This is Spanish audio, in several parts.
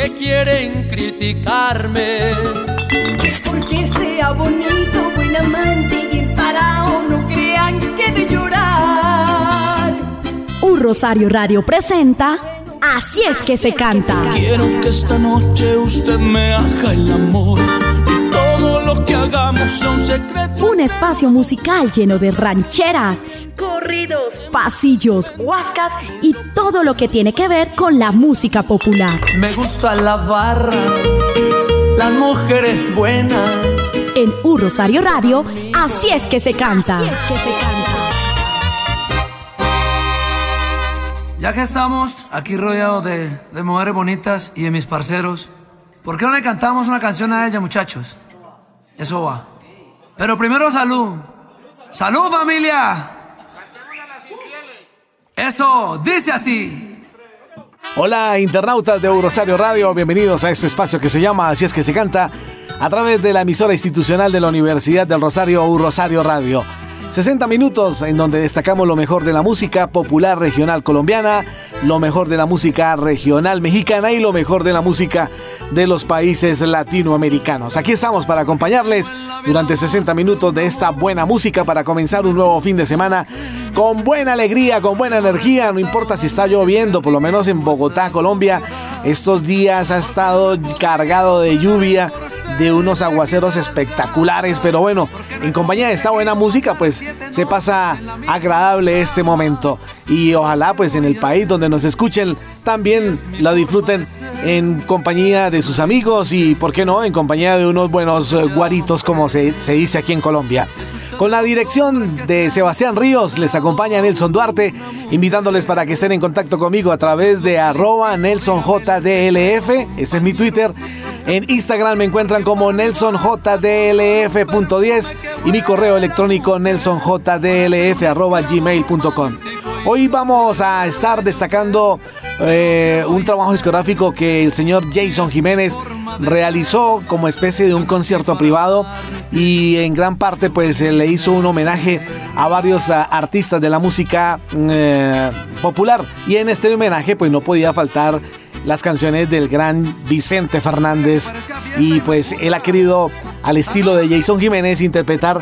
que quieren criticarme. Es porque sea bonito, buen amante y parado, no crean que de llorar. Un Rosario Radio presenta Así es que se canta. Quiero que esta noche usted me haga el amor que hagamos un secreto. Un espacio musical lleno de rancheras, corridos, pasillos, huascas y todo lo que tiene que ver con la música popular. Me gusta la barra, las mujeres buenas. En Un Rosario Radio, así es que se canta. Así es que se canta. Ya que estamos aquí rodeados de, de mujeres bonitas y de mis parceros, ¿por qué no le cantamos una canción a ella, muchachos? Eso va. Pero primero salud. Salud familia. Eso, dice así. Hola internautas de Eurosario Radio, bienvenidos a este espacio que se llama Así es que se canta a través de la emisora institucional de la Universidad del Rosario, Rosario Radio. 60 minutos en donde destacamos lo mejor de la música popular regional colombiana, lo mejor de la música regional mexicana y lo mejor de la música de los países latinoamericanos. Aquí estamos para acompañarles durante 60 minutos de esta buena música para comenzar un nuevo fin de semana con buena alegría, con buena energía, no importa si está lloviendo, por lo menos en Bogotá, Colombia, estos días ha estado cargado de lluvia de unos aguaceros espectaculares, pero bueno, en compañía de esta buena música, pues se pasa agradable este momento. Y ojalá pues en el país donde nos escuchen también la disfruten en compañía de sus amigos y, ¿por qué no?, en compañía de unos buenos eh, guaritos como se, dice aquí en Colombia. Con la dirección de Sebastián Ríos les acompaña Nelson Duarte, invitándoles para que estén en contacto conmigo a través de arroba NelsonJDLF, ese es mi Twitter, en Instagram me encuentran como nelsonjdlf.10 y mi correo electrónico nelsonjdlf.gmail.com. Hoy vamos a estar destacando eh, un trabajo discográfico que el señor Jason Jiménez realizó como especie de un concierto privado y en gran parte pues le hizo un homenaje a varios ah, artistas de la música eh, popular y en este homenaje pues no podía faltar las canciones del gran Vicente Fernández y pues él ha querido al estilo de Jason Jiménez interpretar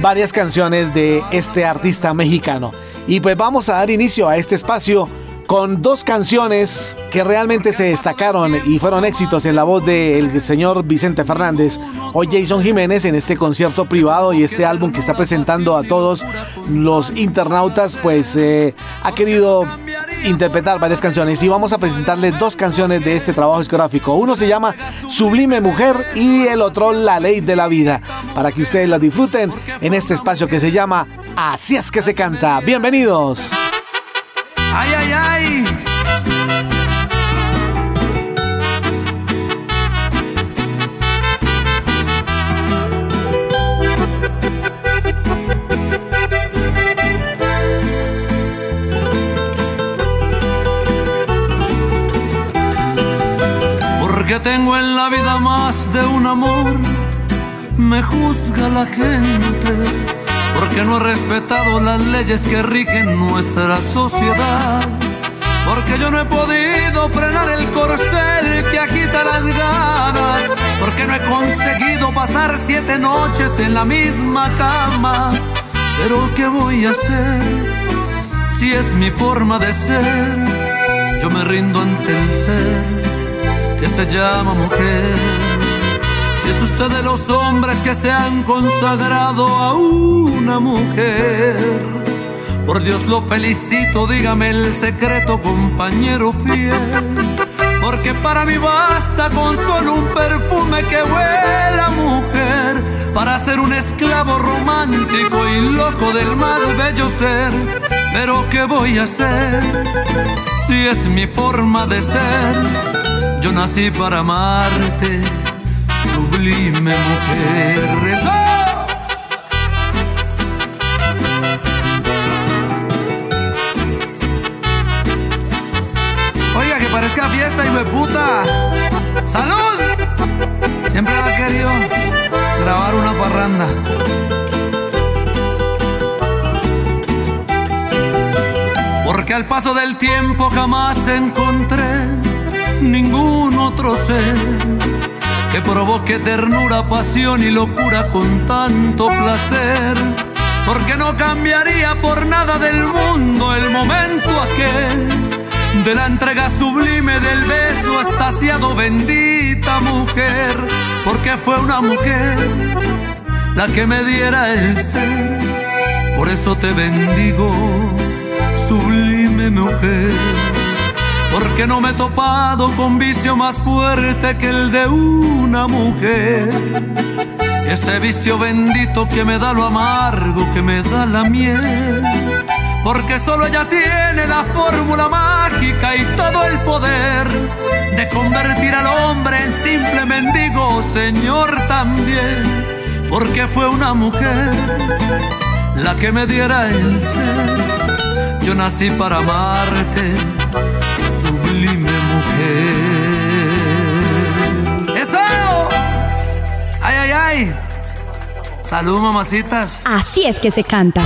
varias canciones de este artista mexicano. Y pues vamos a dar inicio a este espacio con dos canciones que realmente se destacaron y fueron éxitos en la voz del señor Vicente Fernández o Jason Jiménez en este concierto privado y este álbum que está presentando a todos los internautas, pues eh, ha querido interpretar varias canciones y vamos a presentarles dos canciones de este trabajo discográfico. Uno se llama Sublime Mujer y el otro La Ley de la Vida, para que ustedes la disfruten en este espacio que se llama Así es que se canta. Bienvenidos. Ay, ay, ay. Tengo en la vida más de un amor, me juzga la gente porque no he respetado las leyes que rigen nuestra sociedad, porque yo no he podido frenar el corcel que agita las ganas, porque no he conseguido pasar siete noches en la misma cama. Pero ¿qué voy a hacer si es mi forma de ser? Yo me rindo ante el ser que se llama mujer. Si es usted de los hombres que se han consagrado a una mujer, por Dios lo felicito, dígame el secreto, compañero fiel. Porque para mí basta con solo un perfume que huela mujer para ser un esclavo romántico y loco del más bello ser. Pero ¿qué voy a hacer si es mi forma de ser? Nací para amarte, sublime mujer. Oiga, que parezca fiesta y me puta. ¡Salud! Siempre ha querido grabar una parranda. Porque al paso del tiempo jamás encontré ningún otro ser que provoque ternura, pasión y locura con tanto placer. Porque no cambiaría por nada del mundo el momento aquel de la entrega sublime del beso estaciado, bendita mujer, porque fue una mujer la que me diera el ser. Por eso te bendigo, sublime mujer porque no me he topado con vicio más fuerte que el de una mujer. Ese vicio bendito que me da lo amargo, que me da la miel. Porque solo ella tiene la fórmula mágica y todo el poder de convertir al hombre en simple mendigo, Señor también. Porque fue una mujer la que me diera el ser. Yo nací para amarte mujer. ¡Eso! ¡Ay, ay, ay! Salud, mamacitas. Así es que se canta.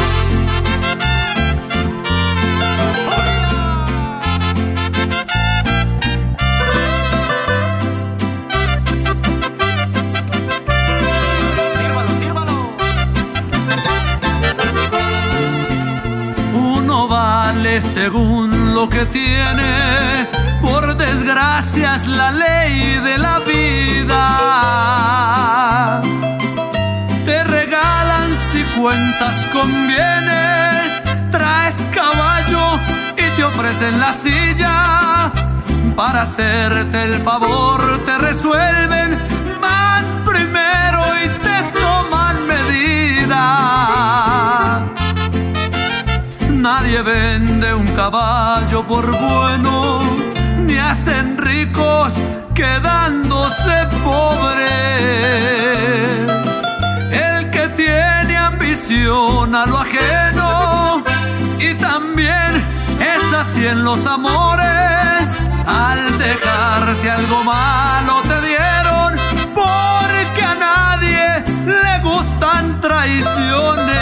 Uno vale según lo que tiene es la ley de la vida. Te regalan si cuentas con bienes, traes caballo y te ofrecen la silla. Para hacerte el favor te resuelven, van primero y te toman medida. Nadie vende un caballo por bueno hacen ricos quedándose pobres. El que tiene ambición a lo ajeno y también es así en los amores. Al dejarte algo malo te dieron porque a nadie le gustan traiciones.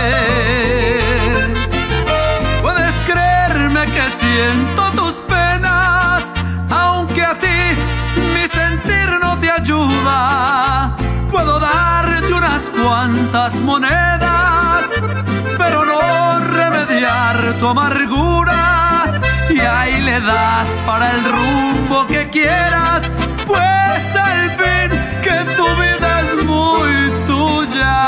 Puedes creerme que siento cuantas monedas, pero no remediar tu amargura. Y ahí le das para el rumbo que quieras, pues al fin que tu vida es muy tuya.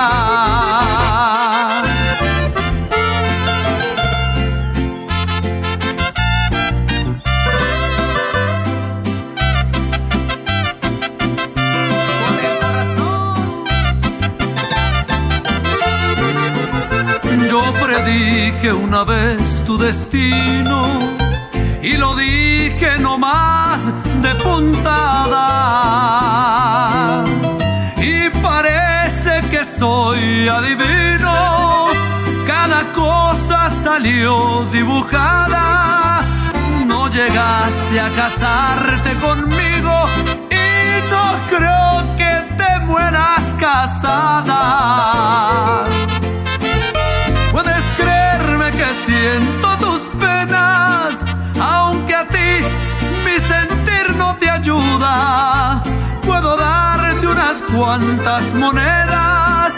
Yo predije una vez tu destino y lo dije no más de puntada. Y parece que soy adivino, cada cosa salió dibujada. No llegaste a casarte conmigo y no creo que te mueras casada. Siento tus penas, aunque a ti mi sentir no te ayuda. Puedo darte unas cuantas monedas,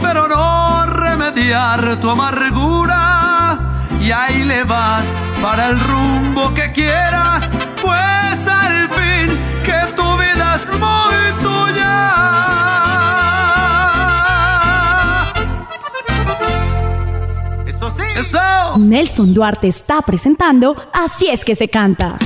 pero no remediar tu amargura. Y ahí le vas para el rumbo que quieras, pues al fin que tu vida es muy tuya. Nelson Duarte está presentando Así es que se canta.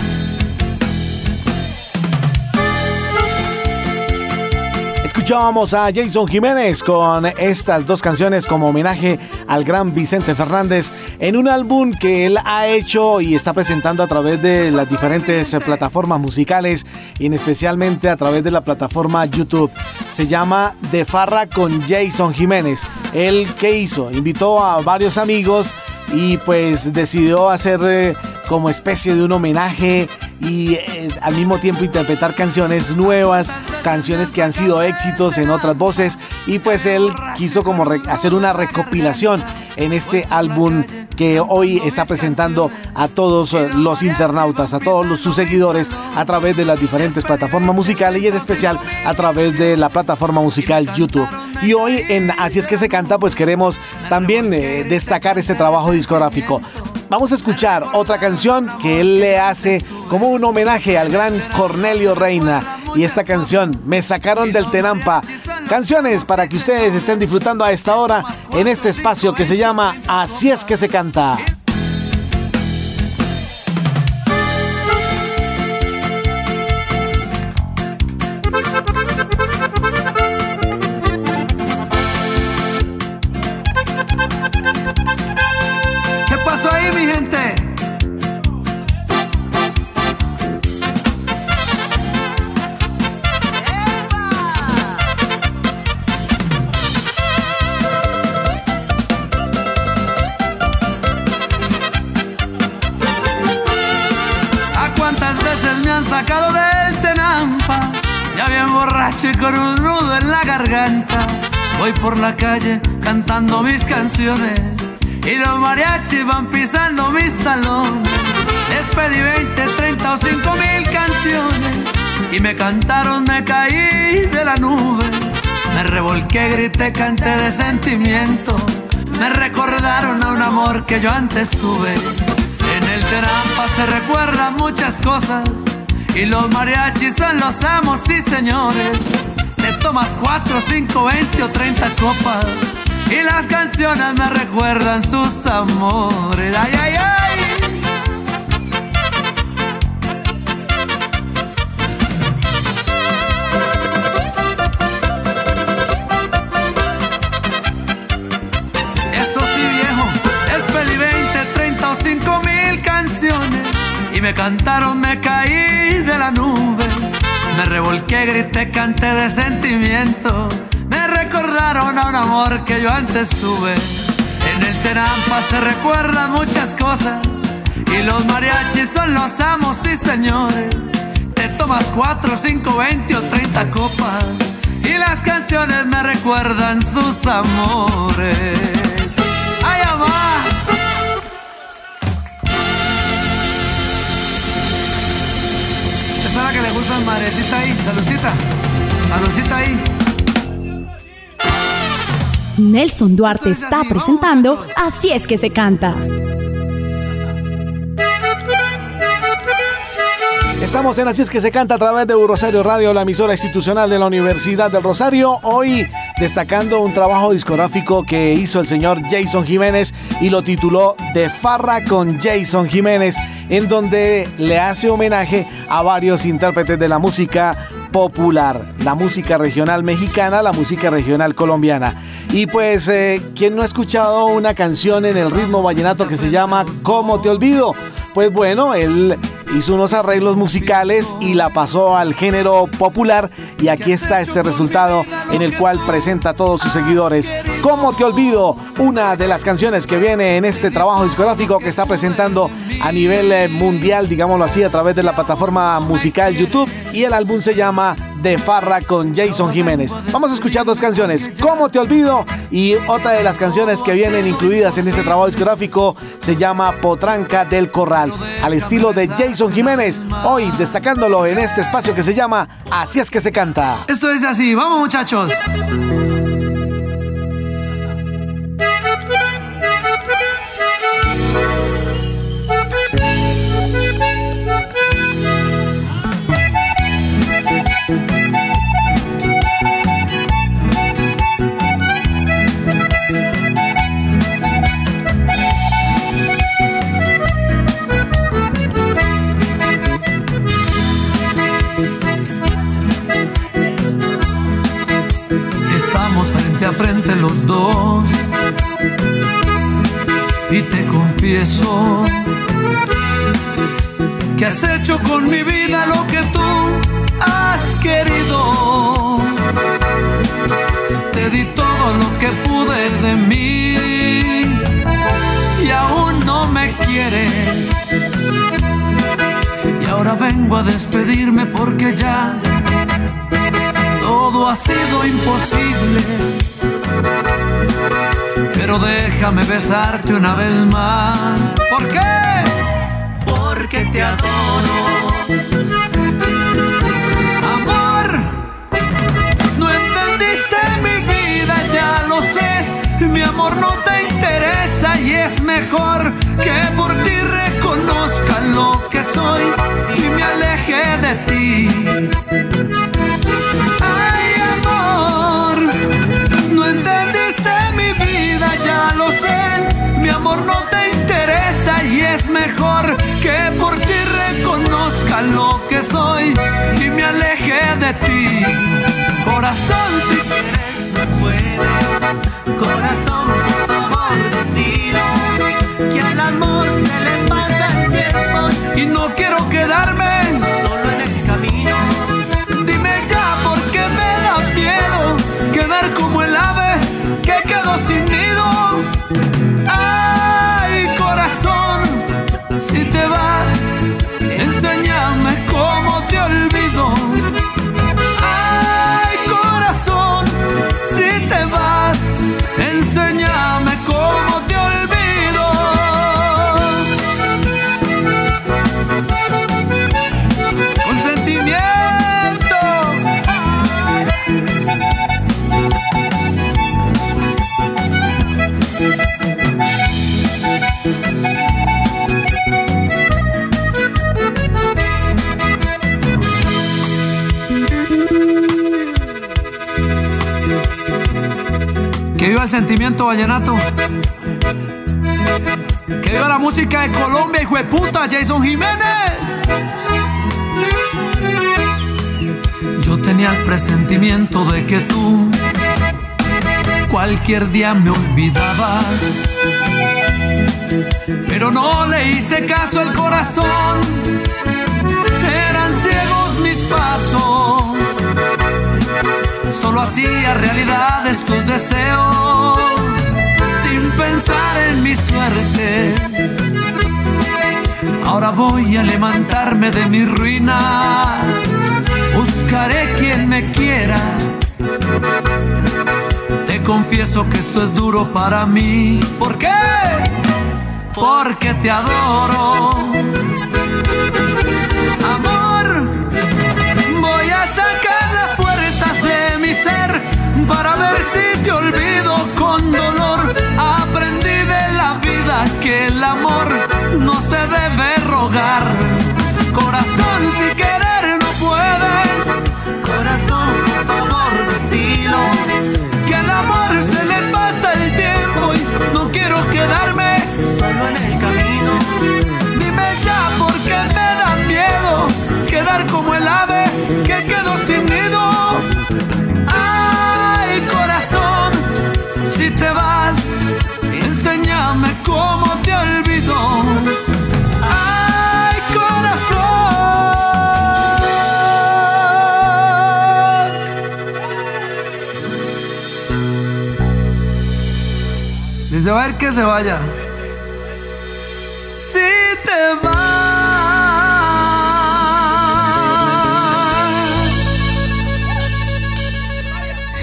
Escuchábamos a Jason Jiménez con estas dos canciones como homenaje al gran Vicente Fernández en un álbum que él ha hecho y está presentando a través de las diferentes plataformas musicales y en especialmente a través de la plataforma YouTube. Se llama De Farra con Jason Jiménez. Él qué hizo? Invitó a varios amigos y pues decidió hacer eh, como especie de un homenaje y eh, al mismo tiempo interpretar canciones nuevas, canciones que han sido éxitos en otras voces y pues él quiso como hacer una recopilación en este álbum que hoy está presentando a todos los internautas, a todos los, sus seguidores a través de las diferentes plataformas musicales y en especial a través de la plataforma musical YouTube. Y hoy en Así es que se canta, pues queremos también eh, destacar este trabajo discográfico. Vamos a escuchar otra canción que él le hace como un homenaje al gran Cornelio Reina. Y esta canción, Me sacaron del Tenampa. Canciones para que ustedes estén disfrutando a esta hora en este espacio que se llama Así es que se canta. Cantando mis canciones y los mariachis van pisando mis talones. Les pedí 20, 30 o 5 mil canciones y me cantaron, me caí de la nube. Me revolqué, grité, canté de sentimiento. Me recordaron a un amor que yo antes tuve. En el Terampa se recuerdan muchas cosas y los mariachis son los amos y señores. Tomas cuatro, cinco, veinte o treinta copas. Y las canciones me recuerdan sus amores. Ay, ay, ay. Eso sí, viejo, es peli 20, 30 o 5 mil canciones y me cantaron, me caí de la nube. Me revolqué, grité, canté de sentimiento. Me recordaron a un amor que yo antes tuve. En el Terampa se recuerdan muchas cosas. Y los mariachis son los amos y señores. Te tomas cuatro, cinco, veinte o treinta copas. Y las canciones me recuerdan sus amores. Madrecita ahí, saludcita, saludcita ahí. Nelson Duarte está presentando Así es que se canta. Estamos en Así es que se canta a través de Rosario Radio, la emisora institucional de la Universidad del Rosario. Hoy destacando un trabajo discográfico que hizo el señor Jason Jiménez y lo tituló De Farra con Jason Jiménez en donde le hace homenaje a varios intérpretes de la música popular, la música regional mexicana, la música regional colombiana. Y pues, eh, ¿quién no ha escuchado una canción en el ritmo vallenato que se llama ¿Cómo te olvido? Pues bueno, él hizo unos arreglos musicales y la pasó al género popular y aquí está este resultado en el cual presenta a todos sus seguidores. ¿Cómo te olvido? Una de las canciones que viene en este trabajo discográfico que está presentando a nivel eh, mundial, digámoslo así, a través de la plataforma musical YouTube y el álbum se llama De Farra con Jason Jiménez. Vamos a escuchar dos canciones, ¿Cómo te olvido? Y otra de las canciones que vienen incluidas en este trabajo discográfico se llama Potranca del Corral, al estilo de Jason Jiménez, hoy destacándolo en este espacio que se llama Así es que se canta. Esto es así, vamos muchachos. Frente a frente los dos. Y te confieso que has hecho con mi vida lo que tú has querido. Te di todo lo que pude de mí y aún no me quieres. Y ahora vengo a despedirme porque ya todo ha sido imposible. Pero déjame besarte una vez más. ¿Por qué? Porque te adoro. Amor, no entendiste mi vida, ya lo sé. Mi amor no te interesa y es mejor que por ti reconozca lo que soy y me aleje de ti. Mi amor no te interesa y es mejor que por ti reconozca lo que soy y me aleje de ti. Corazón, si quieres, no puedes. Corazón, por favor, decilo. Que al amor se le pasa el tiempo. Y no quiero quedarme sentimiento vallenato. Que viva la música de Colombia, hijo de puta, Jason Jiménez. Yo tenía el presentimiento de que tú cualquier día me olvidabas. Pero no le hice caso al corazón. Eran ciegos mis pasos solo hacía realidad tus deseos sin pensar en mi suerte. Ahora voy a levantarme de mis ruinas, buscaré quien me quiera. Te confieso que esto es duro para mí. ¿Por qué? Porque te adoro. Para ver si te olvido con dolor. Aprendí de la vida que el amor no se debe rogar. Corazón, si querer no puedes. Corazón, por favor, decilo. Que al amor se le pasa el tiempo y no quiero quedarme solo en el camino. Dime ya por qué me da miedo quedar como el ave que quedó sin nido. Se va a ir, que se vaya. Si te vas.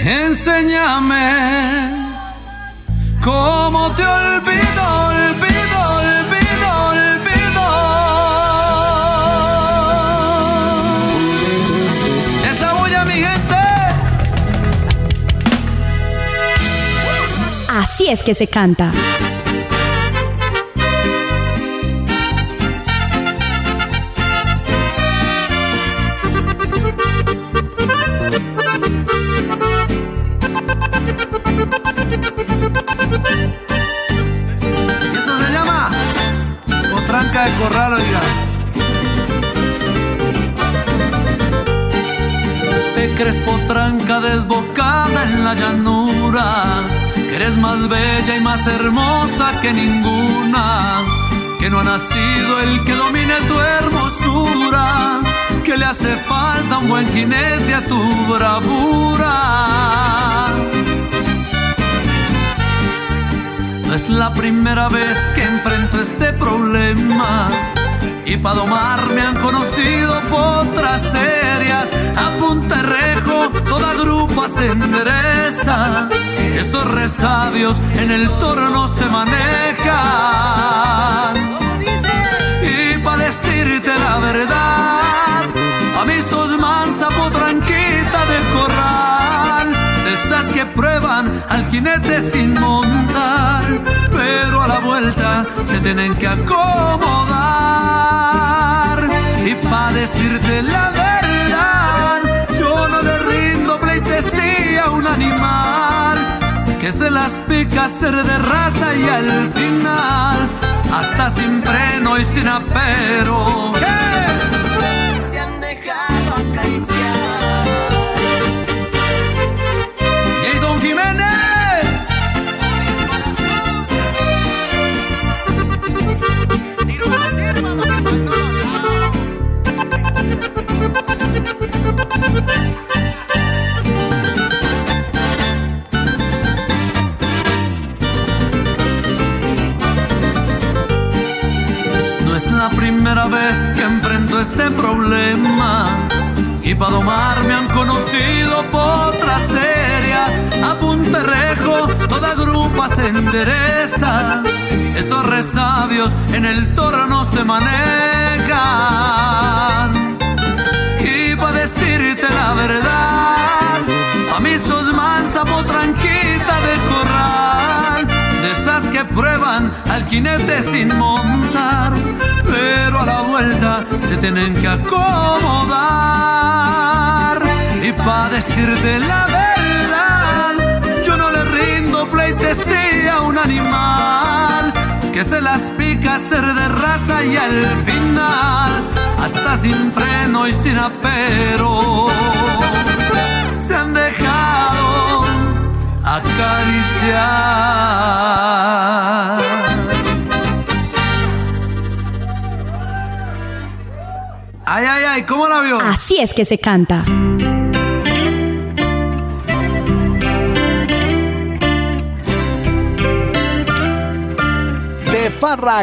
Enséñame ¿Cómo te olvido, Así es que se canta. de corral, oiga. Te crees potranca desbocada en la llanura, más bella y más hermosa que ninguna, que no ha nacido el que domine tu hermosura, que le hace falta un buen jinete a tu bravura. No es la primera vez que enfrento este problema y para domar me han conocido potras serias. A punta rejo toda grupa se endereza. Esos resabios en el toro no se manejan. Y para decirte la verdad, a mí sos mansa tranquita de corral. De estas que prueban al jinete sin montar, pero a la vuelta se tienen que acomodar y pa' decirte la verdad, pica ser de raza y al final, hasta sin freno y sin apero. Se primera vez que enfrento este problema. Y para domar me han conocido potras serias. A punterrejo toda grupa se endereza. Esos resabios en el toro no se manejan decirte la verdad. A mí sos mansa, tranquila de corral, de estas que prueban al jinete sin montar, pero a la vuelta se tienen que acomodar. Y para decirte la verdad, yo no le rindo pleitesía a un animal que se las pica ser de raza y al final hasta sin freno y sin apero, se han dejado acariciar. Ay, ay, ay, ¿cómo la vio? Así es que se canta.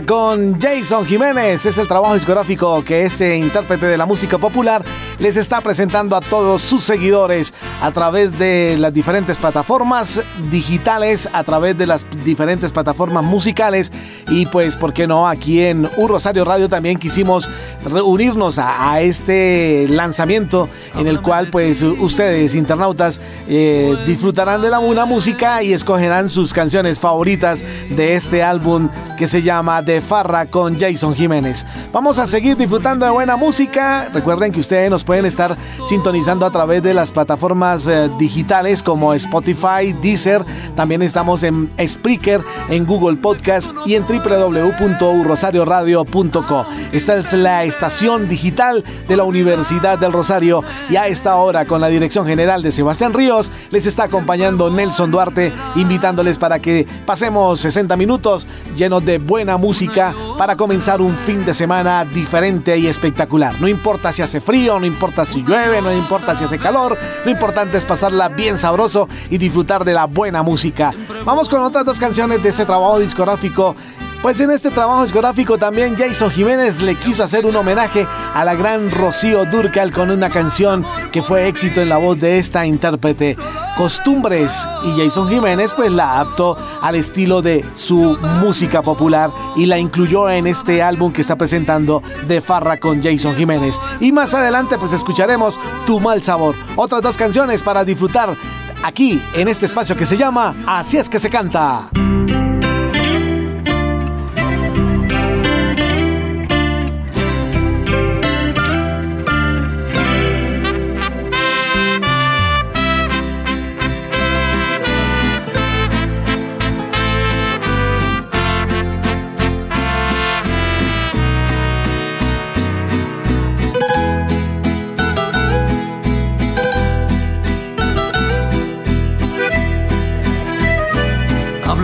Con Jason Jiménez. Es el trabajo discográfico que este intérprete de la música popular les está presentando a todos sus seguidores a través de las diferentes plataformas digitales, a través de las diferentes plataformas musicales y pues, ¿por qué no? Aquí en Un Rosario Radio también quisimos reunirnos a, este lanzamiento en el cual pues ustedes, internautas, eh, disfrutarán de la buena música y escogerán sus canciones favoritas de este álbum que se llama De Farra con Jason Jiménez. Vamos a seguir disfrutando de buena música. Recuerden que ustedes nos pueden estar sintonizando a través de las plataformas eh, digitales como Spotify, Deezer. También estamos en Spreaker, en Google Podcast y en www.rosarioradio.co. Esta es la estación digital de la Universidad del Rosario y a esta hora con la dirección general de Sebastián Ríos les está acompañando Nelson Duarte invitándoles para que pasemos 60 minutos llenos de buena música para comenzar un fin de semana diferente y espectacular. No importa si hace frío, no importa si llueve, no importa si hace calor, lo importante es pasarla bien sabroso y disfrutar de la buena música. Vamos con otras dos canciones de este trabajo discográfico pues en este trabajo discográfico también Jason Jiménez le quiso hacer un homenaje a la gran Rocío Durcal con una canción que fue éxito en la voz de esta intérprete. Costumbres y Jason Jiménez pues la adaptó al estilo de su música popular y la incluyó en este álbum que está presentando de Farra con Jason Jiménez. Y más adelante pues escucharemos Tu mal sabor, otras dos canciones para disfrutar aquí en este espacio que se llama Así es que se canta.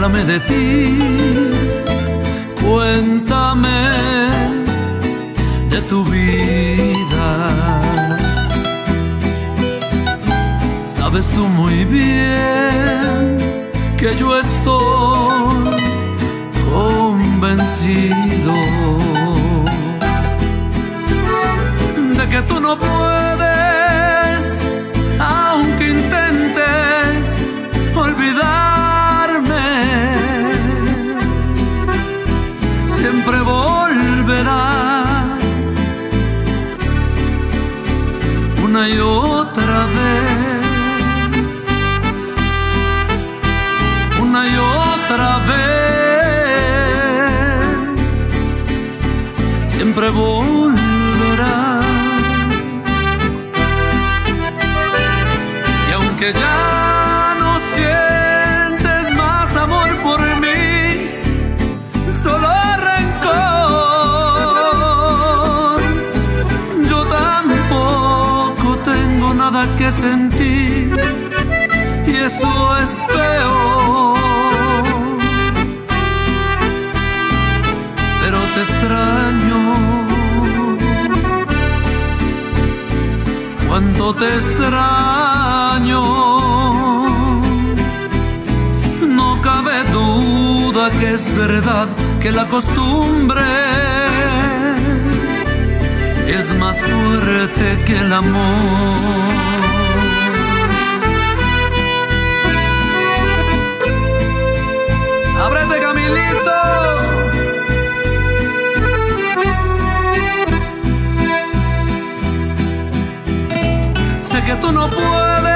Háblame de ti, cuéntame de tu vida. Sabes tú muy bien que yo estoy convencido de que tú no puedes, sentir. Y eso es peor. pero te extraño. Cuánto te extraño. No cabe duda que es verdad que la costumbre es más fuerte que el amor. Sé que tú no puedes,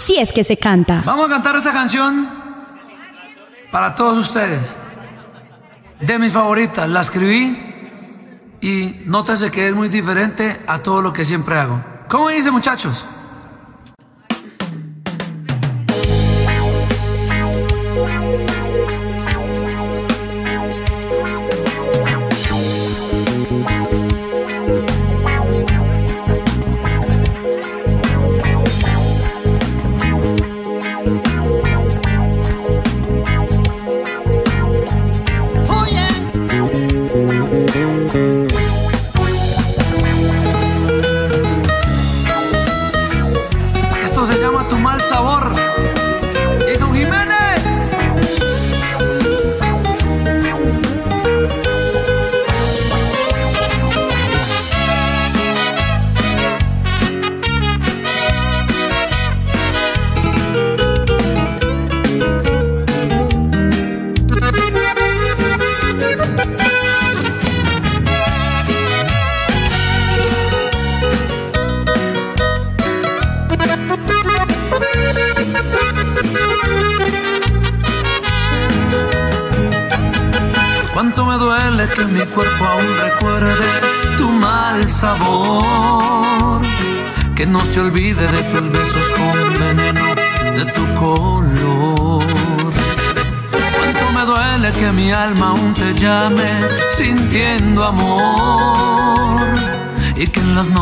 Así es que se canta. Vamos a cantar esta canción para todos ustedes. De mis favoritas, la escribí y nótese que es muy diferente a todo lo que siempre hago. ¿Cómo dice muchachos?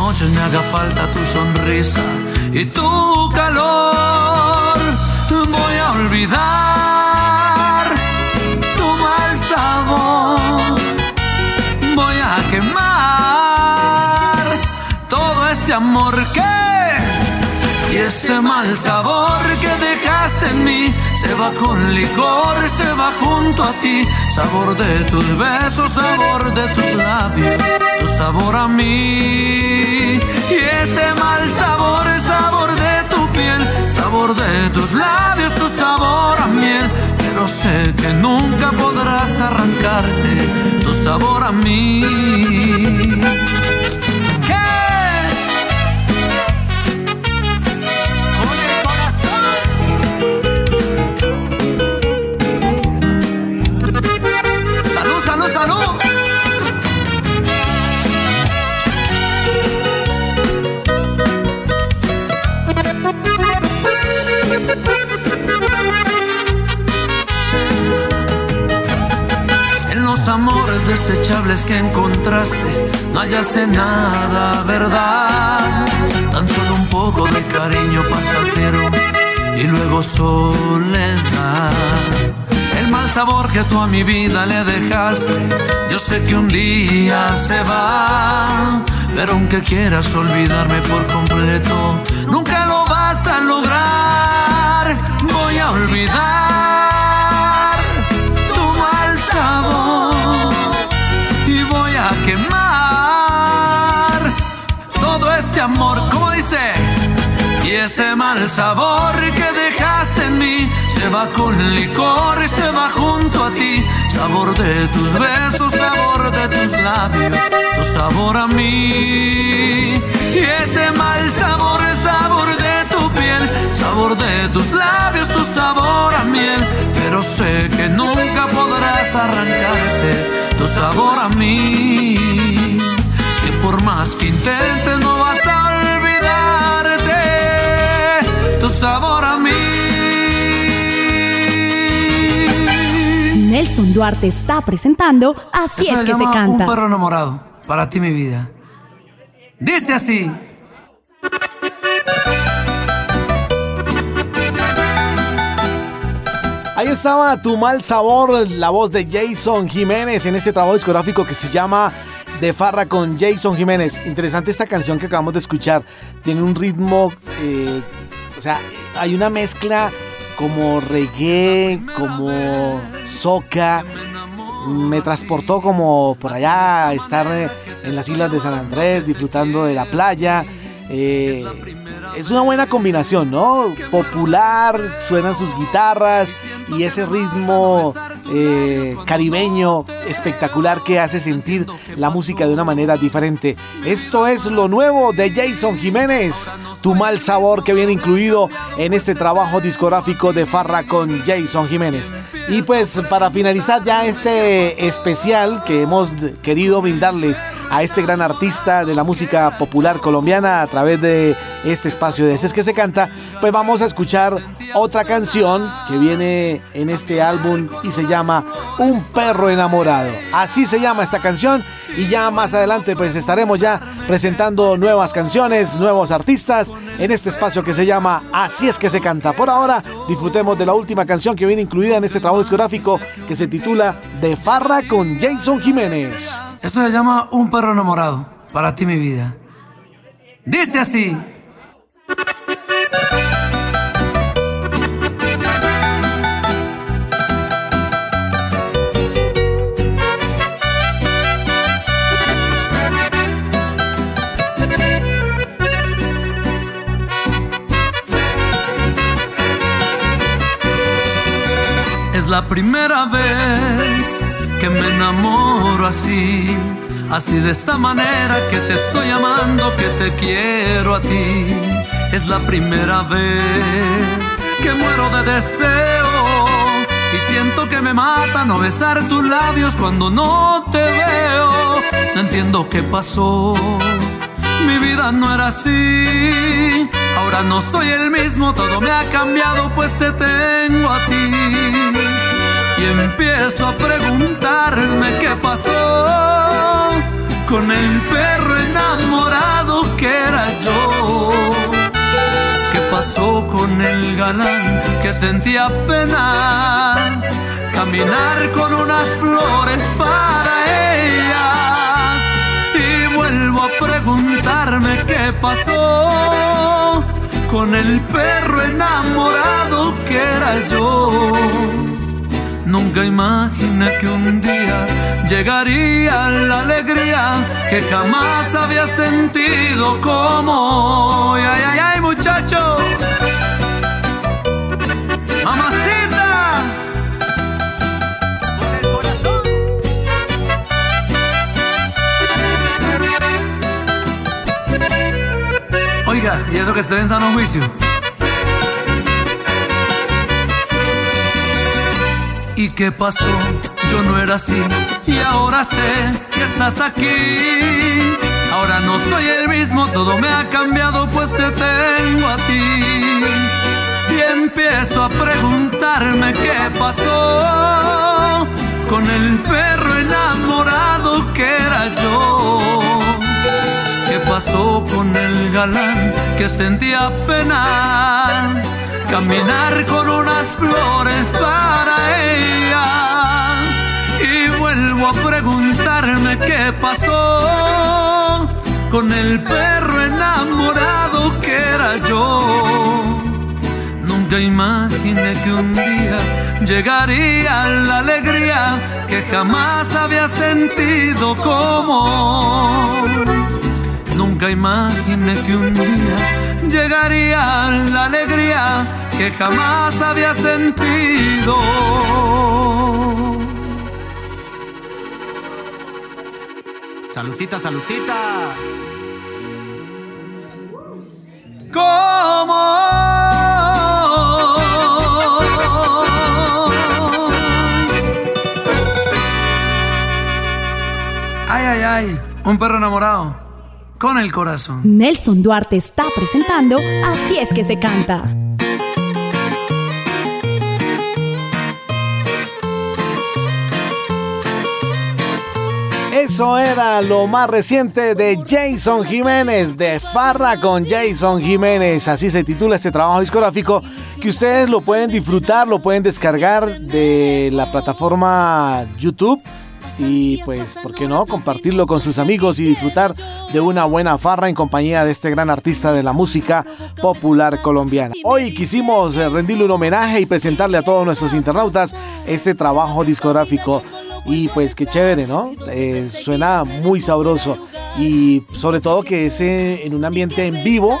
Noches me haga falta tu sonrisa y tu calor. Voy a olvidar tu mal sabor. Voy a quemar todo este amor que y ese mal sabor que dejaste en mí se va con licor, se va junto a ti. Sabor de tus besos, sabor de tus labios, tu sabor a mí. Y ese mal sabor, sabor de tu piel, sabor de tus labios, tu sabor a miel. Pero sé que nunca podrás arrancarte tu sabor a mí. Desechables que encontraste, no hallaste nada, ¿verdad? Tan solo un poco de cariño pasajero y luego soledad. El mal sabor que tú a mi vida le dejaste, yo sé que un día se va, pero aunque quieras olvidarme por completo, nunca lo vas a lograr. Voy a olvidar quemar todo este amor, como dice. Y ese mal sabor que dejaste en mí se va con licor y se va junto a ti. Sabor de tus besos, sabor de tus labios, tu sabor a mí. Y ese mal sabor, sabor de tus labios, tu sabor a miel. Pero sé que nunca podrás arrancarte tu sabor a mí. Que por más que intentes no vas a olvidarte tu sabor a mí. Nelson Duarte está presentando Así es se que se canta. Un perro enamorado, para ti mi vida. Dice así. Ahí estaba Tu Mal Sabor, la voz de Jason Jiménez en este trabajo discográfico que se llama De Farra con Jason Jiménez. Interesante esta canción que acabamos de escuchar. Tiene un ritmo, eh, o sea, hay una mezcla como reggae, como soca. Me transportó como por allá estar eh, en las islas de San Andrés, disfrutando de la playa. Eh, es una buena combinación, ¿no? Popular, suenan sus guitarras y ese ritmo eh, caribeño espectacular que hace sentir la música de una manera diferente. Esto es lo nuevo de Jason Jiménez, tu mal sabor que viene incluido en este trabajo discográfico de Farra con Jason Jiménez. Y pues para finalizar ya este especial que hemos querido brindarles a este gran artista de la música popular colombiana a través de este espacio de Así es que se canta, pues vamos a escuchar otra canción que viene en este álbum y se llama Un perro enamorado. Así se llama esta canción y ya más adelante pues estaremos ya presentando nuevas canciones, nuevos artistas en este espacio que se llama Así es que se canta. Por ahora disfrutemos de la última canción que viene incluida en este trabajo discográfico que se titula De Farra con Jason Jiménez. Esto se llama Un perro enamorado, para ti mi vida. Dice así. Es la primera vez me enamoro así, así de esta manera que te estoy amando, que te quiero a ti. Es la primera vez que muero de deseo y siento que me mata no besar tus labios cuando no te veo. No entiendo qué pasó. Mi vida no era así. Ahora no soy el mismo, todo me ha cambiado, pues te tengo a ti. Y empiezo a preguntarme qué pasó con el perro enamorado que era yo. ¿Qué pasó con el galán que sentía pena caminar con unas flores para ellas? Y vuelvo a preguntarme qué pasó con el perro enamorado que era yo. Nunca imaginé que un día llegaría la alegría que jamás había sentido como hoy. Ay, ay, ay, muchacho. Mamacita. Con el corazón. Oiga, y eso que estoy en sano juicio. ¿Y qué pasó? Yo no era así y ahora sé que estás aquí. Ahora no soy el mismo, todo me ha cambiado pues te tengo a ti. Y empiezo a preguntarme qué pasó con el perro enamorado que era yo. ¿Qué pasó con el galán que sentía pena caminar con unas flores vuelvo a preguntarme qué pasó con el perro enamorado que era yo. Nunca imaginé que un día llegaría la alegría que jamás había sentido como. Nunca imaginé que un día llegaría la alegría que jamás había sentido. Saludcita, saludcita. Como hoy. Ay, ay, ay, un perro enamorado con el corazón. Nelson Duarte está presentando Así es que se canta. Eso era lo más reciente de Jason Jiménez, de Farra con Jason Jiménez. Así se titula este trabajo discográfico que ustedes lo pueden disfrutar, lo pueden descargar de la plataforma YouTube. Y pues, ¿por qué no? Compartirlo con sus amigos y disfrutar de una buena farra en compañía de este gran artista de la música popular colombiana. Hoy quisimos rendirle un homenaje y presentarle a todos nuestros internautas este trabajo discográfico y pues qué chévere, ¿no? Eh, suena muy sabroso y sobre todo que es eh, en un ambiente en vivo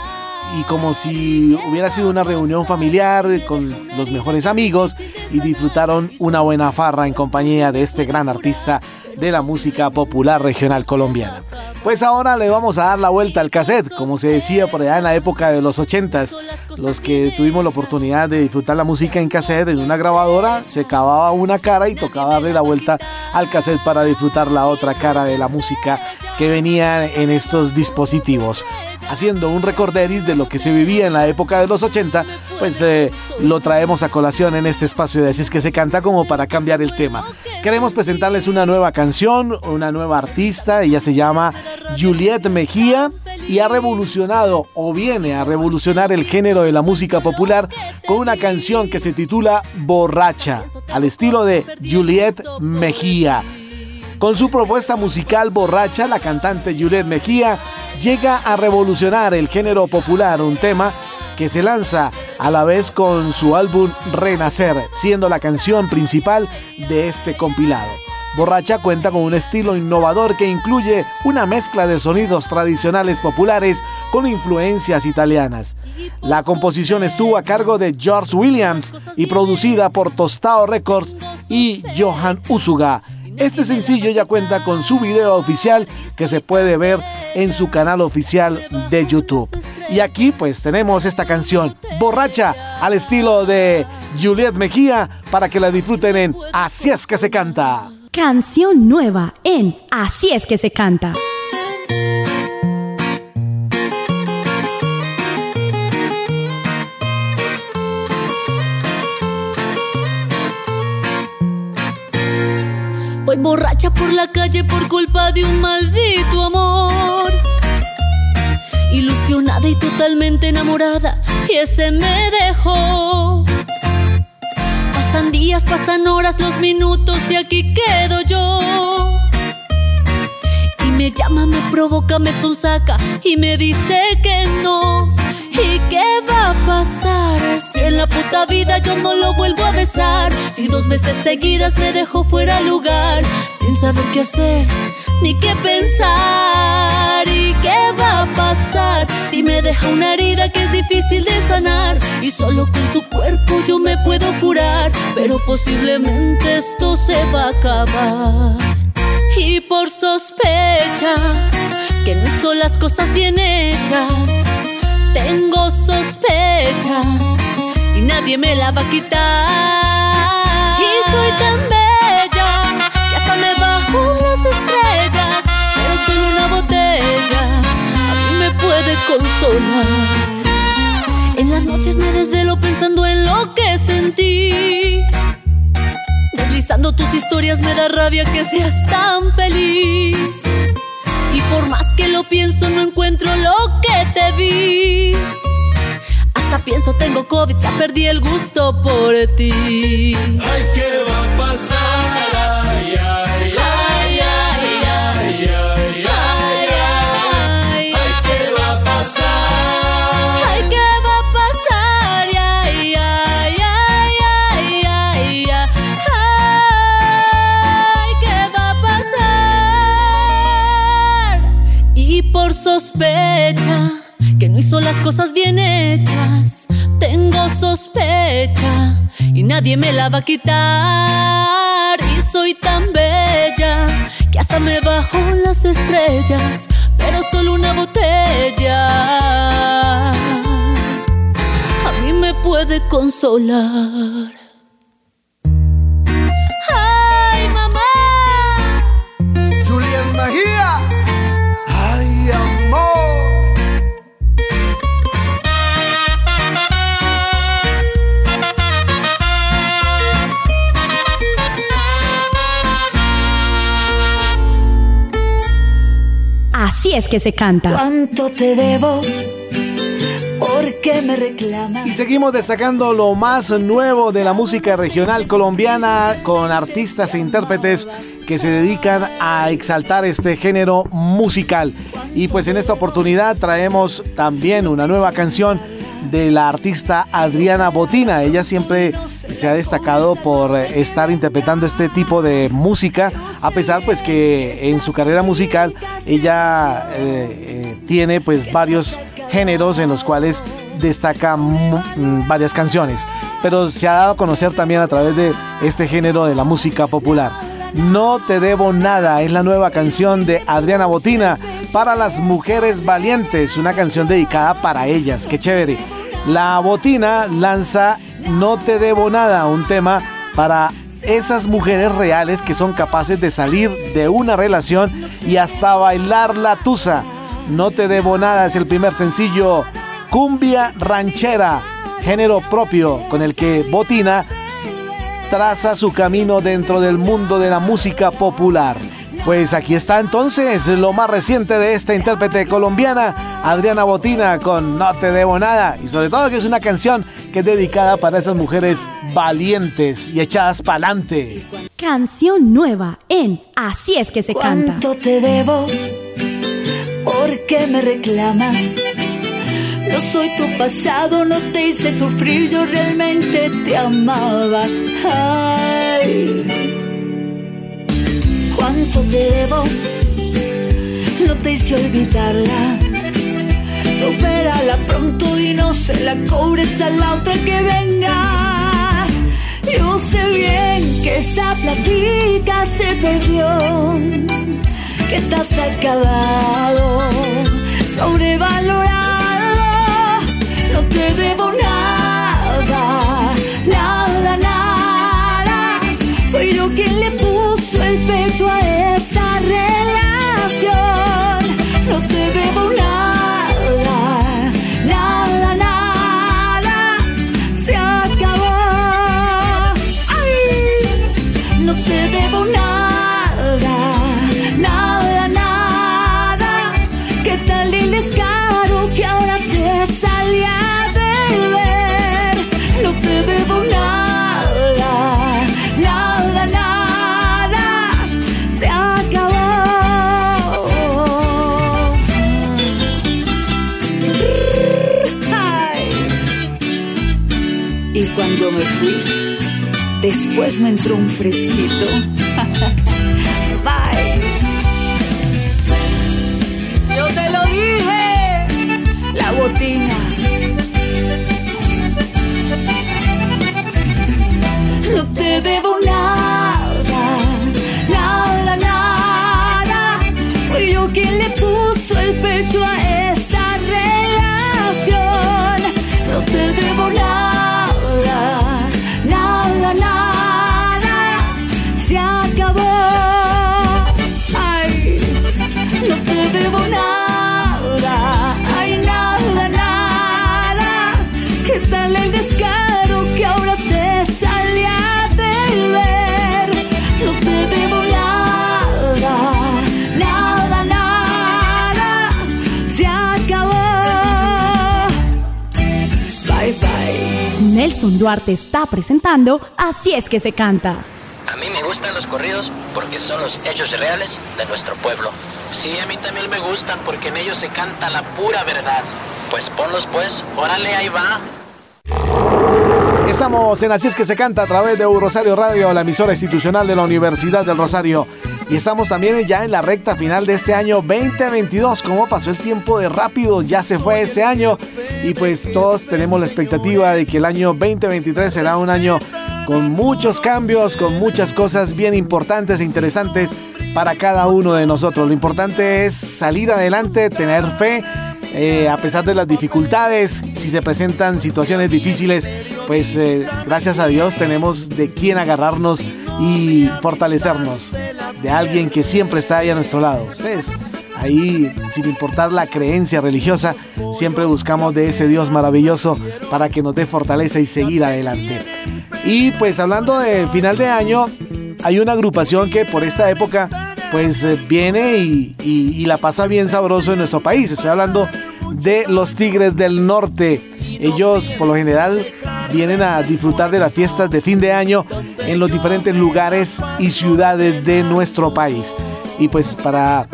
y como si hubiera sido una reunión familiar con los mejores amigos y disfrutaron una buena farra en compañía de este gran artista de la música popular regional colombiana. Pues ahora le vamos a dar la vuelta al cassette, como se decía por allá en la época de los 80s. Los que tuvimos la oportunidad de disfrutar la música en cassette en una grabadora, se cavaba una cara y tocaba darle la vuelta al cassette para disfrutar la otra cara de la música que venía en estos dispositivos. Haciendo un recorderis de lo que se vivía en la época de los 80, pues eh, lo traemos a colación en este espacio de Así que se canta como para cambiar el tema. Queremos presentarles una nueva canción, una nueva artista, ella se llama Juliet Mejía y ha revolucionado o viene a revolucionar el género de la música popular con una canción que se titula Borracha, al estilo de Juliet Mejía. Con su propuesta musical borracha, la cantante Juliet Mejía llega a revolucionar el género popular, un tema que se lanza a la vez con su álbum Renacer, siendo la canción principal de este compilado. Borracha cuenta con un estilo innovador que incluye una mezcla de sonidos tradicionales populares con influencias italianas. La composición estuvo a cargo de George Williams y producida por Tostao Records y Johan Usuga. Este sencillo ya cuenta con su video oficial que se puede ver en su canal oficial de YouTube. Y aquí pues tenemos esta canción, borracha, al estilo de Juliet Mejía, para que la disfruten en Así es que se canta. Canción nueva en Así es que se canta. Voy borracha por la calle por culpa de un maldito amor. Ilusionada y totalmente enamorada, y ese me dejó. Pasan días, pasan horas, los minutos y aquí quedo yo. Y me llama, me provoca, me sonsaca y me dice que no. ¿Y qué va a pasar si en la puta vida yo no lo vuelvo a besar? Si dos veces seguidas me dejó fuera lugar, sin saber qué hacer ni qué pensar. ¿Y qué va a pasar si me deja una herida que es difícil de sanar? Y solo con su cuerpo yo me puedo curar, pero posiblemente esto se va a acabar. Y por sospecha que no hizo las cosas bien hechas tengo sospecha y nadie me la va a quitar. Y soy tan bella que hasta me bajo las estrellas, pero solo una botella a mí me puede consolar. En las noches me desvelo pensando en lo que sentí. Deslizando tus historias me da rabia que seas tan feliz. Y por más que lo pienso, no encuentro lo que te vi. Hasta pienso, tengo COVID, ya perdí el gusto por ti. Ay, ¿qué va a pasar? Ay, ay, ay, ay, ay, ay, ay, ay, ay, ¿qué va a pasar? Ay, ¿qué va a pasar? Ay, ay, ay, ay, ay, ay, ay, ¿qué va a pasar? Y por sospecha las cosas bien hechas, tengo sospecha y nadie me la va a quitar. Y soy tan bella que hasta me bajo las estrellas, pero solo una botella a mí me puede consolar. Así es que se canta. ¿Cuánto te debo? ¿Por qué me reclamas? Y seguimos destacando lo más nuevo de la música regional colombiana con artistas e intérpretes que se dedican a exaltar este género musical. Y pues en esta oportunidad traemos también una nueva canción de la artista Adriana Botina. Ella siempre se ha destacado por estar interpretando este tipo de música, a pesar pues que en su carrera musical ella eh, eh, tiene pues varios géneros en los cuales destaca mm, varias canciones, pero se ha dado a conocer también a través de este género de la música popular. No te debo nada es la nueva canción de Adriana Botina para las mujeres valientes, una canción dedicada para ellas, qué chévere. La Botina lanza No te debo nada, un tema para esas mujeres reales que son capaces de salir de una relación y hasta bailar la tusa. No te debo nada es el primer sencillo Cumbia Ranchera, género propio con el que Botina traza su camino dentro del mundo de la música popular. Pues aquí está entonces lo más reciente de esta intérprete colombiana, Adriana Botina, con No te debo nada. Y sobre todo que es una canción que es dedicada para esas mujeres valientes y echadas para adelante. Canción nueva en Así es que se canta. ¿Cuánto te debo? ¿Por qué me reclamas? No soy tu pasado, no te hice sufrir, yo realmente te amaba. Ay, ¿cuánto te debo? No te hice olvidarla. Supérala pronto y no se la cobres a la otra que venga. Yo sé bien que esa platica se perdió, que estás acabado, sobrevalorado. te debo nada, el pecho a después me entró un fresquito. Bye. Yo te lo dije, la botina. Nelson Duarte está presentando Así es que se canta. A mí me gustan los corridos porque son los hechos reales de nuestro pueblo. Sí, a mí también me gustan porque en ellos se canta la pura verdad. Pues ponlos pues, órale, ahí va. Estamos en Así es que se canta a través de Rosario Radio, la emisora institucional de la Universidad del Rosario. Y estamos también ya en la recta final de este año 2022. ¿Cómo pasó el tiempo de rápido? Ya se fue este año. Y pues todos tenemos la expectativa de que el año 2023 será un año con muchos cambios, con muchas cosas bien importantes e interesantes para cada uno de nosotros. Lo importante es salir adelante, tener fe. Eh, a pesar de las dificultades, si se presentan situaciones difíciles, pues eh, gracias a Dios tenemos de quién agarrarnos y fortalecernos, de alguien que siempre está ahí a nuestro lado. Ustedes, ahí, sin importar la creencia religiosa, siempre buscamos de ese Dios maravilloso para que nos dé fortaleza y seguir adelante. Y pues hablando de final de año, hay una agrupación que por esta época pues eh, viene y, la pasa bien sabroso en nuestro país. Estoy hablando de los Tigres del Norte. Ellos por lo general vienen a disfrutar de las fiestas de fin de año en los diferentes lugares y ciudades de nuestro país. Y pues para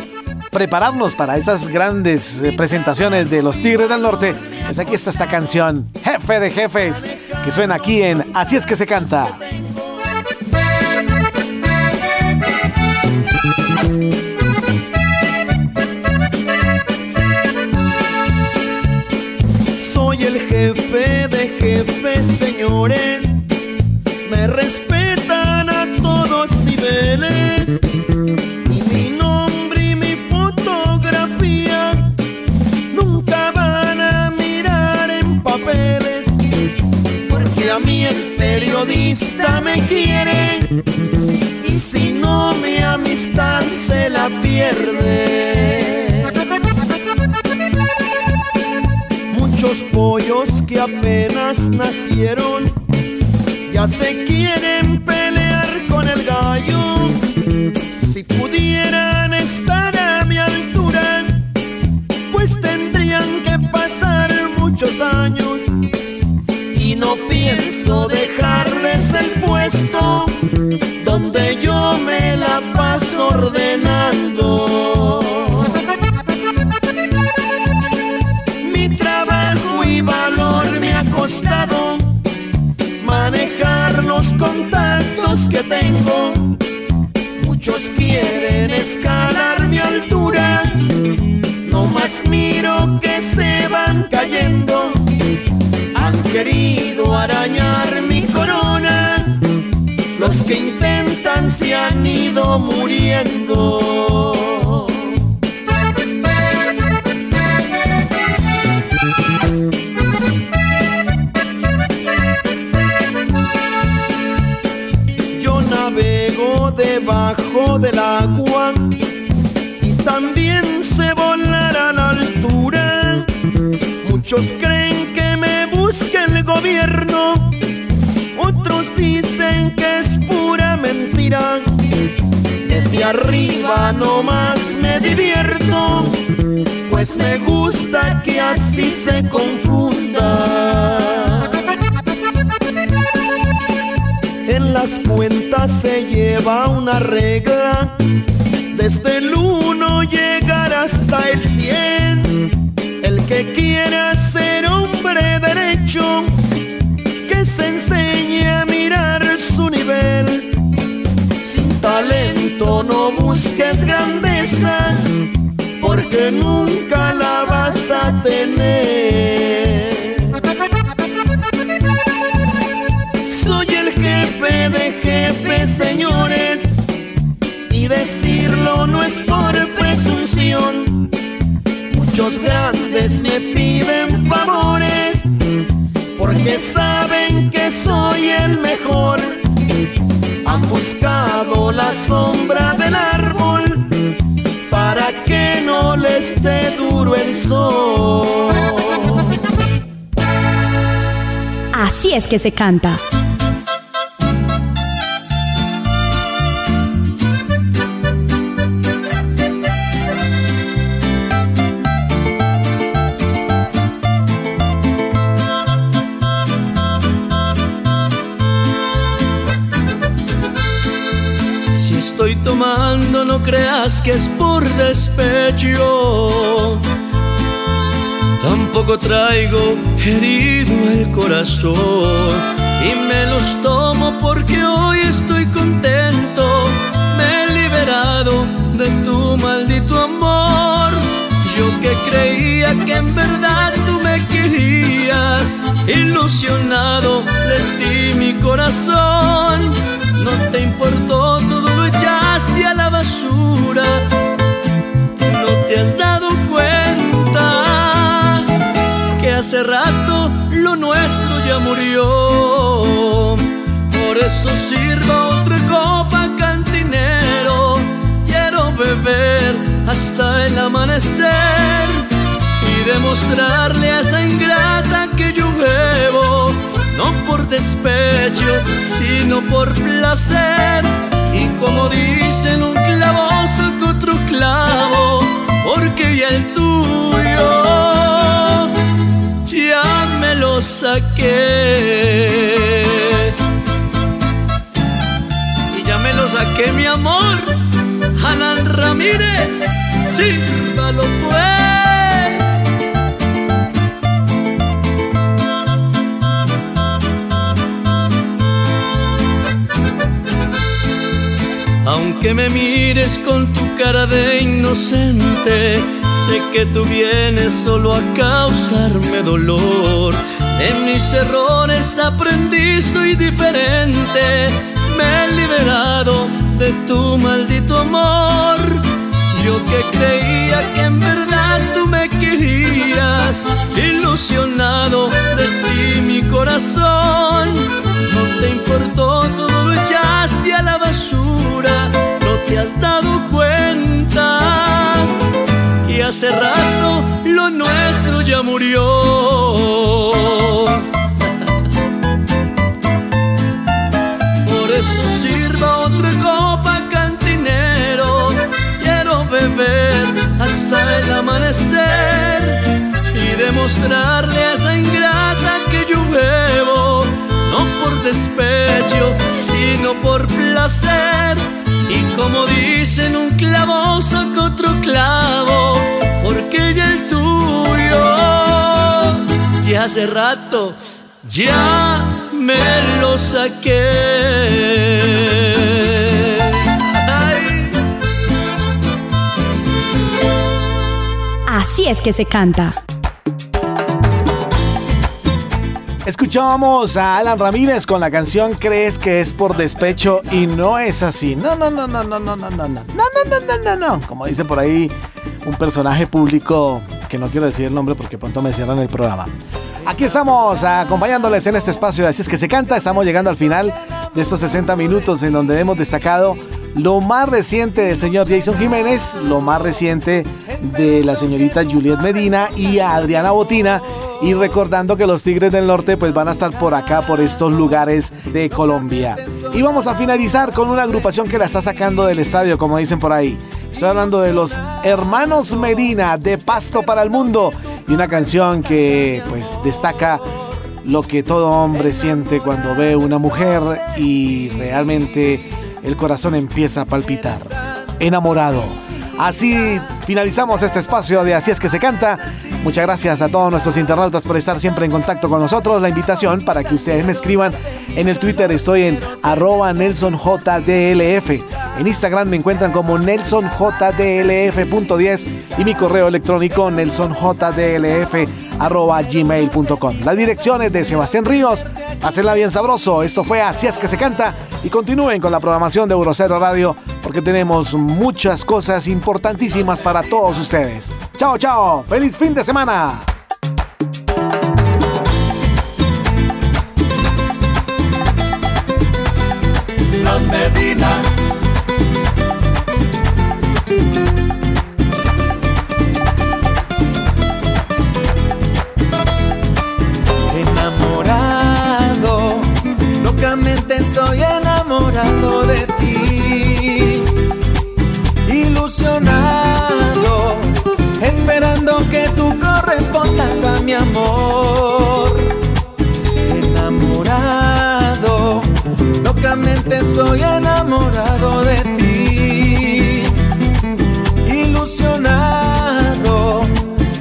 prepararnos para esas grandes eh, presentaciones de los Tigres del Norte, pues aquí está esta canción, Jefe de Jefes, que suena aquí en Así es que se canta. Pues me gusta que así se confunda. En las cuentas se lleva una regla, desde el 1 llegar hasta el 100. Nunca la vas a tener. Soy el jefe de jefes, señores, y decirlo no es por presunción. Muchos grandes me piden favores, porque saben que soy el mejor. Han buscado la sombra del árbol dé duro el sol. Así es que se canta. Que es por despecho. Tampoco traigo herido el corazón y me los tomo porque hoy estoy contento. Me he liberado de tu maldito amor. Yo que creía que en verdad tú me querías, ilusionado de ti mi corazón. No te importó, hace rato lo nuestro ya murió. Por eso sirva otra copa cantinero. Quiero beber hasta el amanecer y demostrarle a esa ingrata que yo bebo, no por despecho, sino por placer. Y como dicen, un clavo saca otro clavo, porque ya el tuyo saqué. Y ya me lo saqué, mi amor. Alan Ramírez, sírvalo pues. Aunque me mires con tu cara de inocente, sé que tú vienes solo a causarme dolor. En mis errores aprendí, soy diferente. Me he liberado de tu maldito amor. Yo que creía que en verdad tú me querías, ilusionado de ti mi corazón. No te importó, todo lo echaste a la basura. No te has dado cuenta que hace rato lo nuestro ya murió. Por eso sirva otra copa cantinero. Quiero beber hasta el amanecer y demostrarle a esa ingrata que yo bebo, no por despecho, sino por placer. Y como dicen, un clavo saca otro clavo, porque ya el tuyo, y hace rato ya me lo saqué. Así es que se canta. Escuchábamos a Alan Ramírez con la canción Crees que es por despecho y no es así. No, no, no, no, no, no, no, no, no, no, no, no, no, no. Como dice por ahí un personaje público que no quiero decir el nombre porque pronto me cierran el programa. Aquí estamos acompañándoles en este espacio Así es que se canta. Estamos llegando al final de estos 60 minutos en donde hemos destacado lo más reciente del señor Jason Jiménez, lo más reciente de la señorita Juliet Medina y Adriana Botina. Y recordando que los Tigres del Norte pues van a estar por acá, por estos lugares de Colombia. Y vamos a finalizar con una agrupación que la está sacando del estadio, como dicen por ahí. Estoy hablando de los Hermanos Medina de Pasto para el Mundo y una canción que pues destaca lo que todo hombre siente cuando ve una mujer y realmente el corazón empieza a palpitar. Enamorado. Así finalizamos este espacio de Así es que se canta. Muchas gracias a todos nuestros internautas por estar siempre en contacto con nosotros. La invitación para que ustedes me escriban en el Twitter estoy en arroba NelsonJDLF. En Instagram me encuentran como NelsonJDLF.10 y mi correo electrónico nelsonjdlf.gmail.com. Las direcciones de Sebastián Ríos. Pásenla bien sabroso. Esto fue Así es que se canta. Y continúen con la programación de Eurocero Radio porque tenemos muchas cosas importantísimas para todos ustedes. Chao, chao. Feliz fin de semana. Correspondas a mi amor. Enamorado, locamente soy enamorado de ti. Ilusionado,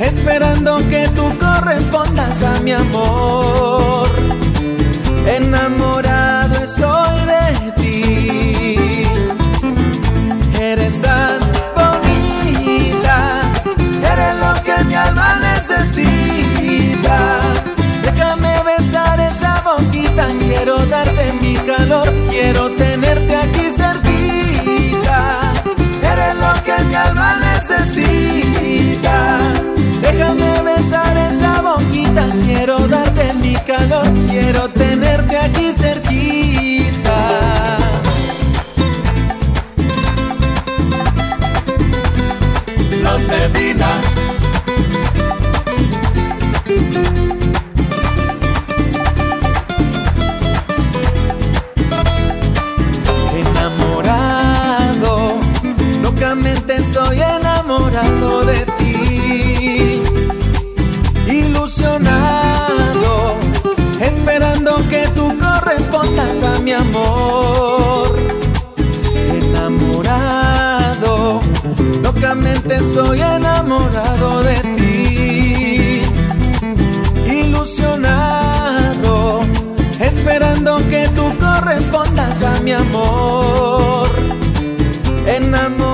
esperando que tú correspondas a mi amor. Enamorado quiero darte mi calor, quiero tenerte aquí cerquita. Eres lo que mi alma necesita. Déjame besar esa boquita, quiero darte mi calor, quiero tenerte aquí cerquita. La Medina. Mi amor. Enamorado, locamente soy enamorado de ti. Ilusionado, esperando que tú correspondas a mi amor. Enamorado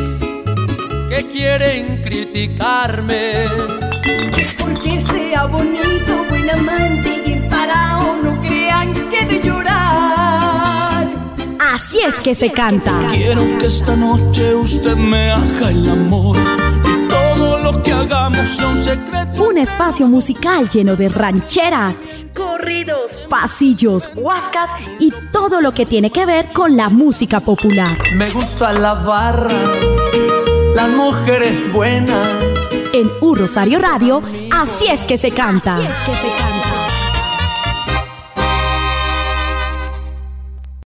que quieren criticarme. Porque sea bonito, buen amante y parado, no crean que de llorar. Así es que se canta. Quiero que esta noche usted me haga el amor y todo lo que hagamos sea un secreto. Un espacio musical lleno de rancheras, corridos, pasillos, huascas y todo lo que tiene que ver con la música popular. Me gusta la barra, las mujeres buenas. En Un Rosario Radio, así es que se canta. Que se canta.